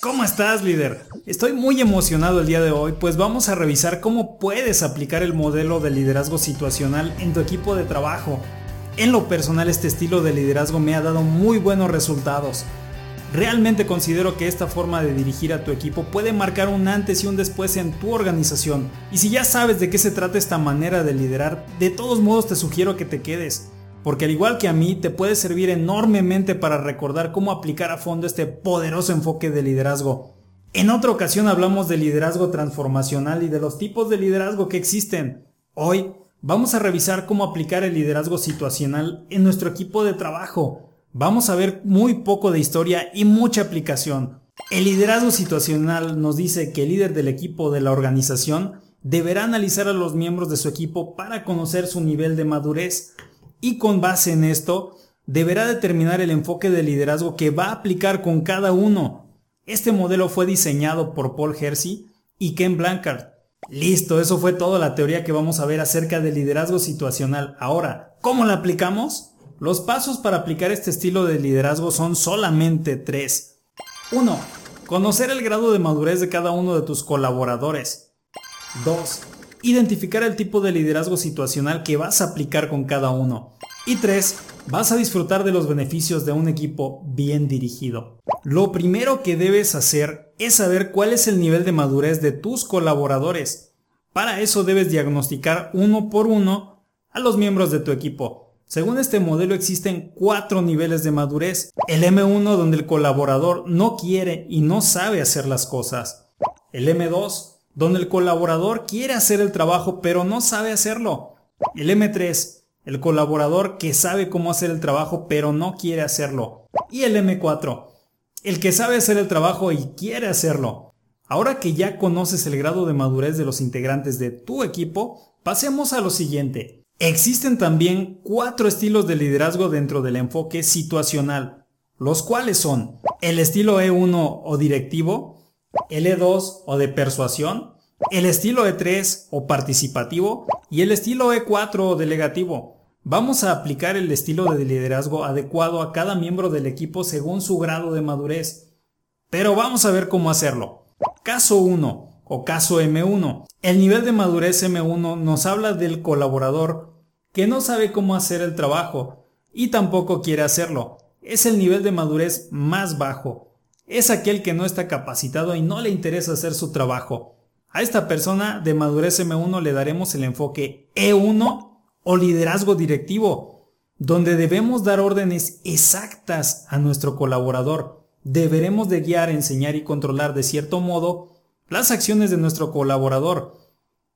¿Cómo estás líder? Estoy muy emocionado el día de hoy pues vamos a revisar cómo puedes aplicar el modelo de liderazgo situacional en tu equipo de trabajo. En lo personal este estilo de liderazgo me ha dado muy buenos resultados. Realmente considero que esta forma de dirigir a tu equipo puede marcar un antes y un después en tu organización. Y si ya sabes de qué se trata esta manera de liderar, de todos modos te sugiero que te quedes porque al igual que a mí te puede servir enormemente para recordar cómo aplicar a fondo este poderoso enfoque de liderazgo. En otra ocasión hablamos de liderazgo transformacional y de los tipos de liderazgo que existen. Hoy vamos a revisar cómo aplicar el liderazgo situacional en nuestro equipo de trabajo. Vamos a ver muy poco de historia y mucha aplicación. El liderazgo situacional nos dice que el líder del equipo de la organización deberá analizar a los miembros de su equipo para conocer su nivel de madurez, y con base en esto deberá determinar el enfoque de liderazgo que va a aplicar con cada uno. Este modelo fue diseñado por Paul Hersey y Ken Blancard. Listo, eso fue toda la teoría que vamos a ver acerca del liderazgo situacional. Ahora, ¿cómo la aplicamos? Los pasos para aplicar este estilo de liderazgo son solamente tres. 1. Conocer el grado de madurez de cada uno de tus colaboradores. 2 identificar el tipo de liderazgo situacional que vas a aplicar con cada uno. Y 3. Vas a disfrutar de los beneficios de un equipo bien dirigido. Lo primero que debes hacer es saber cuál es el nivel de madurez de tus colaboradores. Para eso debes diagnosticar uno por uno a los miembros de tu equipo. Según este modelo existen cuatro niveles de madurez. El M1 donde el colaborador no quiere y no sabe hacer las cosas. El M2 donde el colaborador quiere hacer el trabajo pero no sabe hacerlo. El M3, el colaborador que sabe cómo hacer el trabajo pero no quiere hacerlo. Y el M4, el que sabe hacer el trabajo y quiere hacerlo. Ahora que ya conoces el grado de madurez de los integrantes de tu equipo, pasemos a lo siguiente. Existen también cuatro estilos de liderazgo dentro del enfoque situacional, los cuales son el estilo E1 o directivo, el E2 o de persuasión, el estilo E3 o participativo y el estilo E4 o delegativo. Vamos a aplicar el estilo de liderazgo adecuado a cada miembro del equipo según su grado de madurez. Pero vamos a ver cómo hacerlo. Caso 1 o caso M1. El nivel de madurez M1 nos habla del colaborador que no sabe cómo hacer el trabajo y tampoco quiere hacerlo. Es el nivel de madurez más bajo es aquel que no está capacitado y no le interesa hacer su trabajo. A esta persona de madurez M1 le daremos el enfoque E1 o liderazgo directivo, donde debemos dar órdenes exactas a nuestro colaborador. Deberemos de guiar, enseñar y controlar de cierto modo las acciones de nuestro colaborador.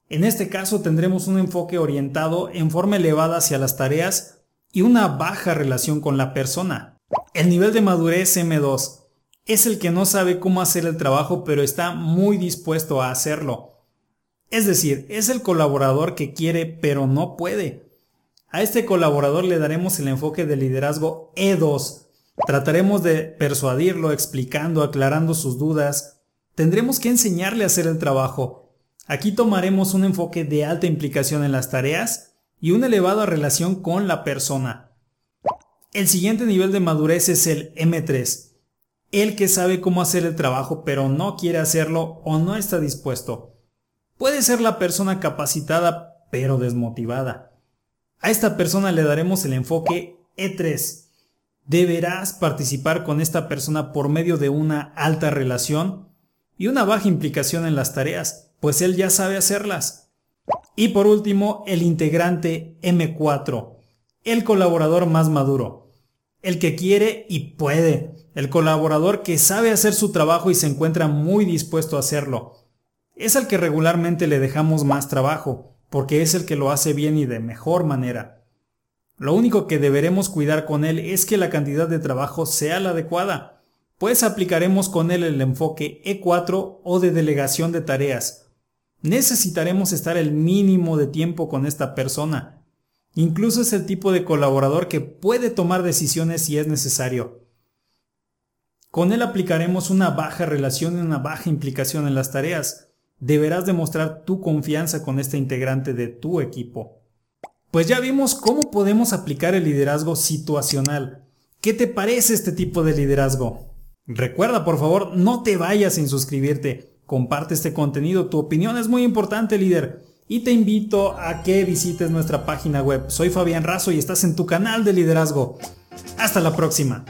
En este caso tendremos un enfoque orientado en forma elevada hacia las tareas y una baja relación con la persona. El nivel de madurez M2 es el que no sabe cómo hacer el trabajo pero está muy dispuesto a hacerlo. Es decir, es el colaborador que quiere pero no puede. A este colaborador le daremos el enfoque de liderazgo E2. Trataremos de persuadirlo explicando, aclarando sus dudas. Tendremos que enseñarle a hacer el trabajo. Aquí tomaremos un enfoque de alta implicación en las tareas y una elevada relación con la persona. El siguiente nivel de madurez es el M3 el que sabe cómo hacer el trabajo pero no quiere hacerlo o no está dispuesto. Puede ser la persona capacitada pero desmotivada. A esta persona le daremos el enfoque E3. Deberás participar con esta persona por medio de una alta relación y una baja implicación en las tareas, pues él ya sabe hacerlas. Y por último, el integrante M4, el colaborador más maduro, el que quiere y puede, el colaborador que sabe hacer su trabajo y se encuentra muy dispuesto a hacerlo. Es al que regularmente le dejamos más trabajo, porque es el que lo hace bien y de mejor manera. Lo único que deberemos cuidar con él es que la cantidad de trabajo sea la adecuada, pues aplicaremos con él el enfoque E4 o de delegación de tareas. Necesitaremos estar el mínimo de tiempo con esta persona. Incluso es el tipo de colaborador que puede tomar decisiones si es necesario. Con él aplicaremos una baja relación y una baja implicación en las tareas. Deberás demostrar tu confianza con este integrante de tu equipo. Pues ya vimos cómo podemos aplicar el liderazgo situacional. ¿Qué te parece este tipo de liderazgo? Recuerda por favor, no te vayas sin suscribirte. Comparte este contenido, tu opinión es muy importante líder. Y te invito a que visites nuestra página web. Soy Fabián Razo y estás en tu canal de liderazgo. Hasta la próxima.